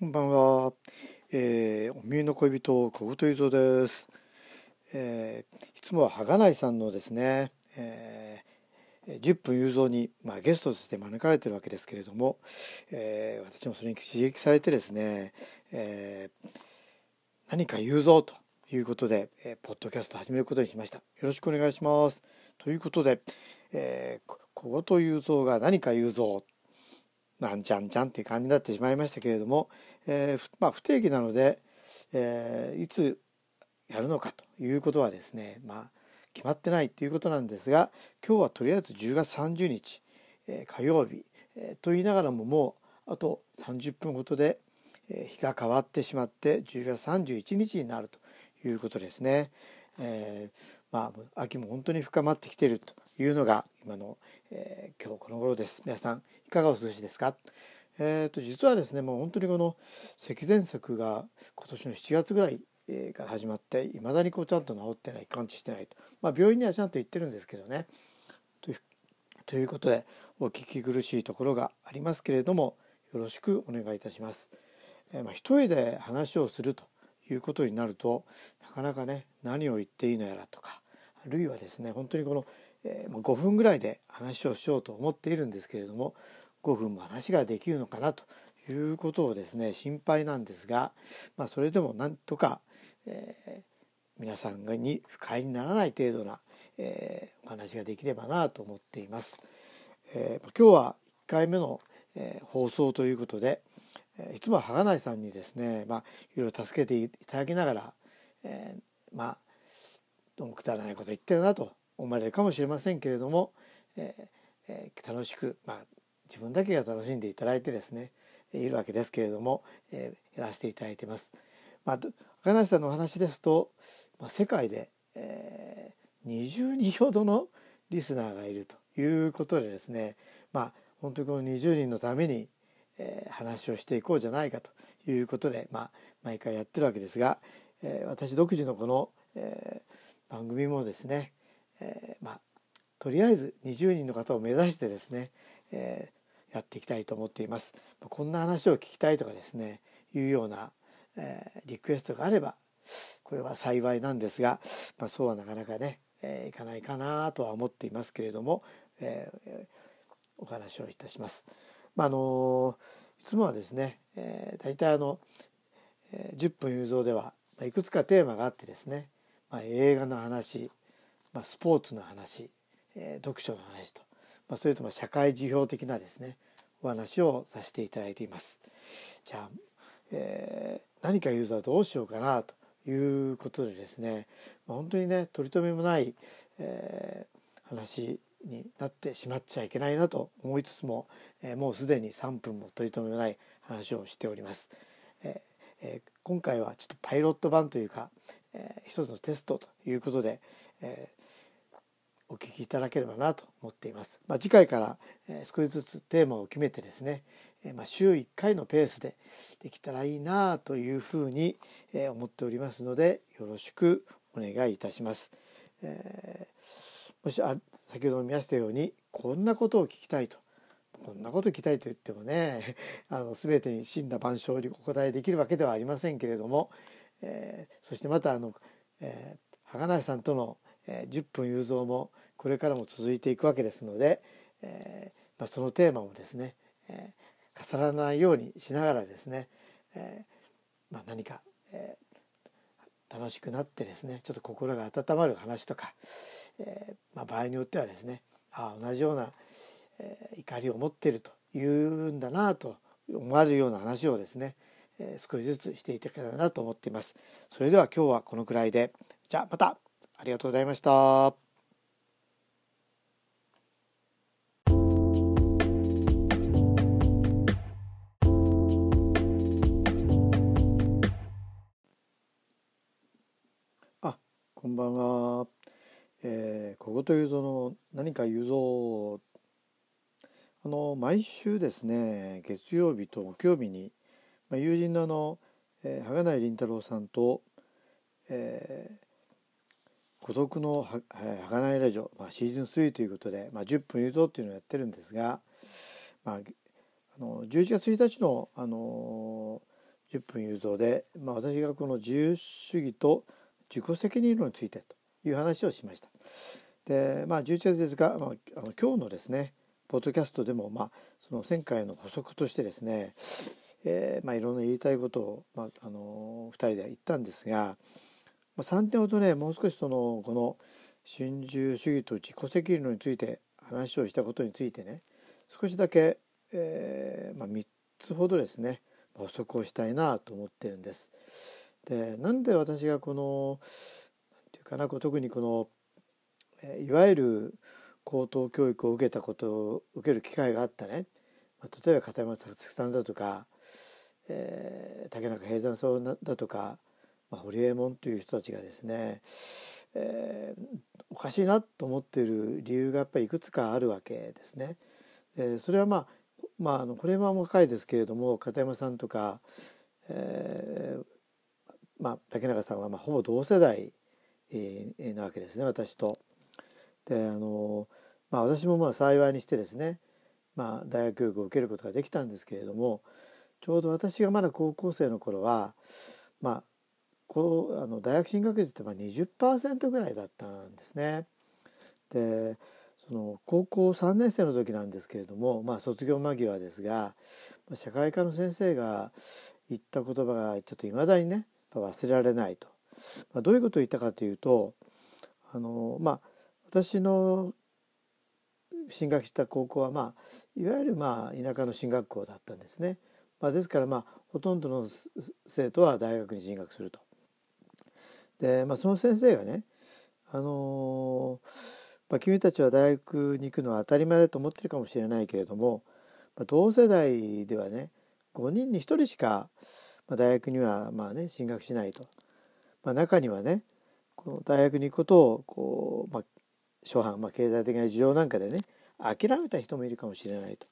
こんばんは。えー、お耳の恋人小言ゆぞです。えー、いつもははがないさんのですね、えー、10分雄三に、まあ、ゲストとして招かれてるわけですけれども、えー、私もそれに刺激されてですね、えー、何か雄三ということで、えー、ポッドキャスト始めることにしました。よろしくお願いします。ということで、えー、小言雄三が何か雄三なんちゃんちゃんっていう感じになってしまいましたけれども、えー、まあ、不定期なので、えー、いつやるのかということはですね、まあ、決まってないということなんですが今日はとりあえず10月30日、えー、火曜日、えー、と言いながらももうあと30分ほどで、えー、日が変わってしまって10月31日になるということですね。えー、まあ秋も本当に深まってきているというのが今の、えー、今日この頃です。皆さんいかがお過ごしですか？えーと、実はですねもう本当にこの咳喘息が今年の7月ぐらいから始まっていまだにこうちゃんと治ってない完治してないと、まあ、病院にはちゃんと行ってるんですけどねというということでお聞き苦しいところがありますけれどもよろしくお願いいたします。えー、まあ、一人で話をするということになるとなかなかね何を言っていいのやらとかあるいはですね本当にこの、えー、5分ぐらいで話をしようと思っているんですけれども5分も話ができるのかなということをですね心配なんですが、まあ、それでもなんとか、えー、皆さんに不快にならない程度な、えー、お話ができればなと思っています。えー、今日は1回目の、え、放送ということで、いつもはがないさんにですね、まあ、いろいろ助けていただきながら、えー、まあどうもくだらないこと言ってるなと思われるかもしれませんけれども、えーえー、楽しく、まあ、自分だけが楽しんでいただいてですねいるわけですけれども、えー、やらせていただいてます。まあ、赤梨さんのお話ですと、まあ、世界で、えー、20人ほどのリスナーがいるということでですねまあ本当にこの20人のために、えー、話をしていこうじゃないかということで、まあ、毎回やってるわけですが、えー、私独自のこの、えー、番組もですね、えー、まあとりあえず20人の方を目指してですね、えやっていきたいと思っています。こんな話を聞きたいとかですねいうような、え、リクエストがあればこれは幸いなんですが、まあ、そうはなかなかね、えー、いかないかなとは思っていますけれども、え、お話をいたします。まあ、あのいつもはですね、えー、大体あの、えー、10分雄三では、まあ、いくつかテーマがあってですね、まあ、映画の話、まあ、スポーツの話、えー、読書の話とまあ、それとも社会辞表的なですねお話をさせていただいています。じゃあ、えー、何かユーザーどうしようかなということでですね、まあ、本当にね取り留めもない、えー、話になってしまっちゃいけないなと思いつつも、えー、もうすでに3分も取り留めない話をしております。えー、今回はちょっとパイロット版というか、えー、一つのテストということで、えお聞きいただければなと思っています。まあ、次回から、え少しずつテーマを決めてですね、えまあ、週1回のペースでできたらいいなというふうに、え思っておりますのでよろしくお願いいたします。えー、もしあ先ほども見ましたようにこんなことを聞きたいと。こんなこと聞きたいと言ってもね あの全てに真羅万象にお答えできるわけではありませんけれども、えー、そしてまたあの、えー、羽金さんとのえ10分雄三もこれからも続いていくわけですので、えまあそのテーマもですね、え重ならないようにしながらですね、えまあ何か、え楽しくなってですねちょっと心が温まる話とか、えまあ場合によってはですねああ同じような、え怒りを持っているというんだなと思われるような話をですね、え少しずつしていただけたらなと思っています。それでは今日はこのくらいでじゃあまたありがとうございました。あ、こんばんは。えー、小言ゆぞの何か言うぞ。あの毎週ですね月曜日と木曜日に、まあ、友人のあの、えー、羽内凛太郎さんと、えー、孤独のはがないラジオ、まあ、シーズン3ということで、まあ、10分言うぞっていうのをやってるんですが、まあ、あの11月1日の、あの10分雄三で、まあ、私がこの自由主義と自己責任論についてという話をしました。でまあ11月ですが、まあ、あの今日のですねポッドキャストでも、まあ、その前回の補足としてですね、えーまあ、いろんな言いたいことを、まあ、あの2人で言ったんですが、まあ、3点ほどねもう少しそのこの春秋主義と自己責任論について話をしたことについてね少しだけ、えーまあ、3つほどですね補足をしたいなと思ってるんです。でなんで私がこのかなこ特にこのいわゆる高等教育を受けたことを受ける機会があったね、まあ、例えば片山さつきさんだとか、えー、竹中平山さんだとか、まあ、堀江門という人たちがですね、えー、おかしいなと思っている理由がやっぱりいくつかあるわけですね。えー、それはまあまあ、あのこれは若いですけれども片山さんとか、えーまあ、竹中さんはまあほぼ同世代、え、なわけですね私と。であの、まあ、私もまあ幸いにしてですね、まあ、大学教育を受けることができたんですけれどもちょうど私がまだ高校生の頃は、まあ、こうあの大学進学率ってまあ20%ぐらいだったんですね。でその高校3年生の時なんですけれども、まあ、卒業間際ですが社会科の先生が言った言葉がちょっといまだにね忘れられないと、まあ、どういうことを言ったかというとあの、まあ、私の進学した高校は、まあ、いわゆるまあ田舎の進学校だったんですね。まあ、ですからまあほとんどの生徒は大学に進学すると。で、まあ、その先生がね、あのまあ、君たちは大学に行くのは当たり前だと思ってるかもしれないけれども、まあ、同世代ではね5人に1人しか、大学にはまあね進学しないと、まあ、中にはねこの大学に行くことをこう、まあ、初版、まあ、経済的な事情なんかでね諦めた人もいるかもしれないと。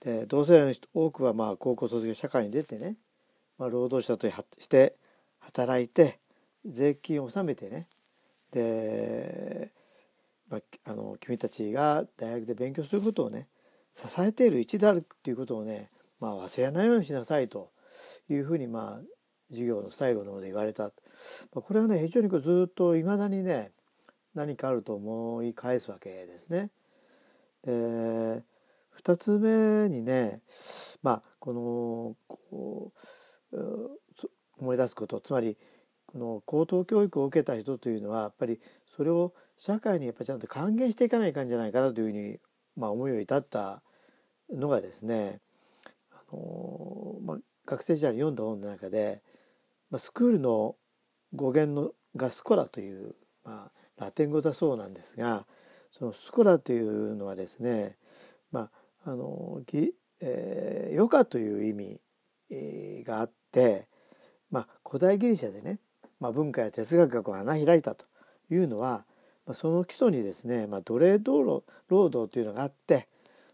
で同世代の人多くはまあ高校卒業社会に出てね、まあ、労働者として働いて税金を納めてねで、まあ、あの君たちが大学で勉強することをね支えている一であるっていうことをね、まあ、忘れないようにしなさいというふうにまあ授業の最後の方で言われた、これはね非常にずっといまだにね何かあると思い返すわけですね。で2つ目にねまあこの思い出すことつまりこの高等教育を受けた人というのはやっぱりそれを社会にやっぱちゃんと還元していかないかんじゃないかなというふうに、まあ、思いを至ったのがですねあの、まあ、学生時代に読んだ本の中で、まあ、スクールの語源のがスコラという、まあ、ラテン語だそうなんですがそのスコラというのはですね、まああのぎえー、余暇という意味、えー、があって、まあ、古代ギリシャでね、まあ、文化や哲学がこう花開いたというのは、まあ、その基礎にですね、まあ、奴隷労働というのがあって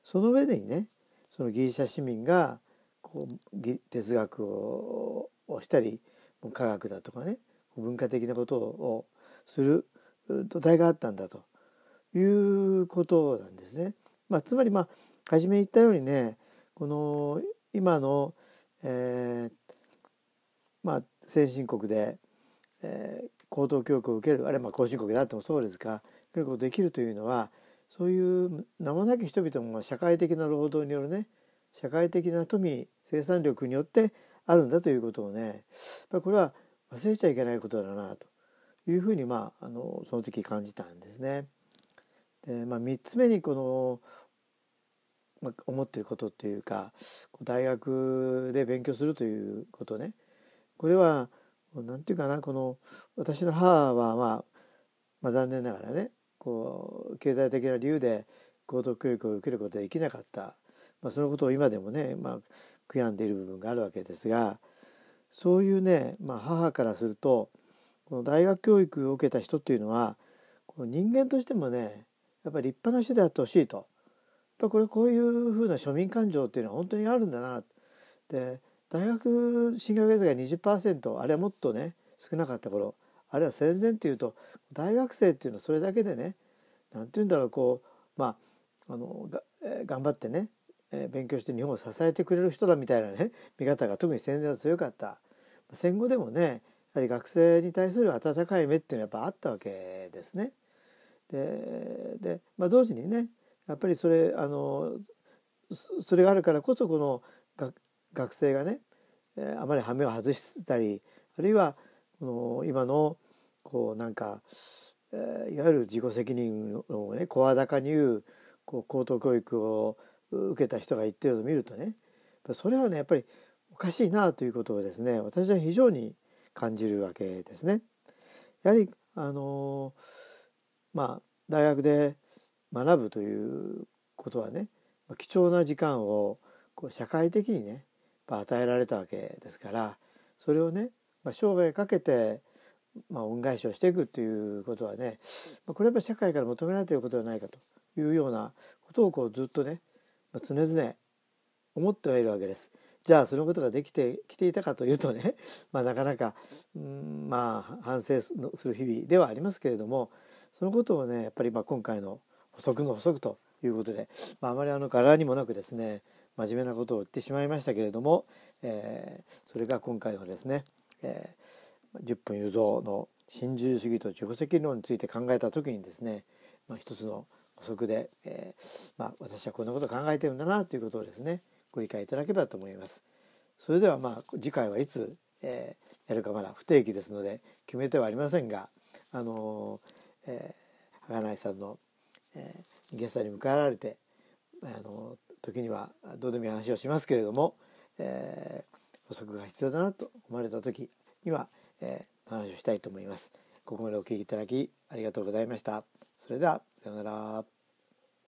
その上でにねそのギリシャ市民がこう哲学をしたり科学だとかね文化的なことをする土台があったんだということなんですね。まあ、つまりまあ初めに言ったようにねこの今の、えー、まあ、先進国で、えー、高等教育を受けるあるいは後進国であってもそうですが受けることできるというのはそういう名もなき人々も社会的な労働によるね社会的な富生産力によってあるんだということをねやっこれは忘れちゃいけないことだなというふうに、まあ、あのその時感じたんですね。でまあ、3つ目にこの、まあ、思ってることっていうか大学で勉強するということねこれは何て言うかなこの私の母は、まあ、まあ残念ながらねこう経済的な理由で高等教育を受けることができなかった、まあ、そのことを今でもね、まあ、悔やんでいる部分があるわけですがそういうね、まあ、母からするとこの大学教育を受けた人っていうのはこの人間としてもねやっぱり立派な人であってほしいと。やっぱこれこういうふうな庶民感情っていうのは本当にあるんだな。で大学進学率が20%あれはもっとね少なかった頃あるいは戦前っていうと大学生っていうのはそれだけでね何て言うんだろうこうまああのが、えー、頑張ってねえ勉強して日本を支えてくれる人だみたいなね見方が特に戦前は強かった。戦後でもねやはり学生に対する温かい目っていうのはやっぱあったわけですね。で、まあ、同時にねやっぱりそれあのそれがあるからこそこの学生がねあまり羽目を外したりあるいはこの今のこうなんか、いわゆる自己責任をね声高に言うこう高等教育を受けた人が言ってるのを見るとねそれはねやっぱりかしいなということをですね私は非常に感じるわけですね。やはりあのまあ大学で学ぶということはね貴重な時間をこう社会的にね与えられたわけですからそれをね、まあ、生涯かけて、まあ、恩返しをしていくっていうことはね、まあ、これはやっぱ社会から求められていることではないかというようなことをこうずっとね、まあ、常々思ってはいるわけです。じゃあそのことができてきていたかというとね、まあ、なかなか、うん、まあ反省する日々ではありますけれどもそのことをねやっぱりまあ今回の補足の補足ということで、まあ、あまりあの柄にもなくですね真面目なことを言ってしまいましたけれども、えー、それが今回のですね、えー、10分有造の新自由主義と自己責任論について考えた時にですね、まあ、一つの補足で、えー、まあ、私はこんなこと考えてるんだなということをですねご理解いただければと思います。それではまあ次回はいつ、えー、やるかまだ不定期ですので決めてはありませんがあのー、えー、はがないさんの、えー、ゲストに迎えられてあの時にはどうでもいい話をしますけれども、えー、補足が必要だなと思われた時には、えー、話をしたいと思います。ここまでお聞きいただきありがとうございました。それではさようなら。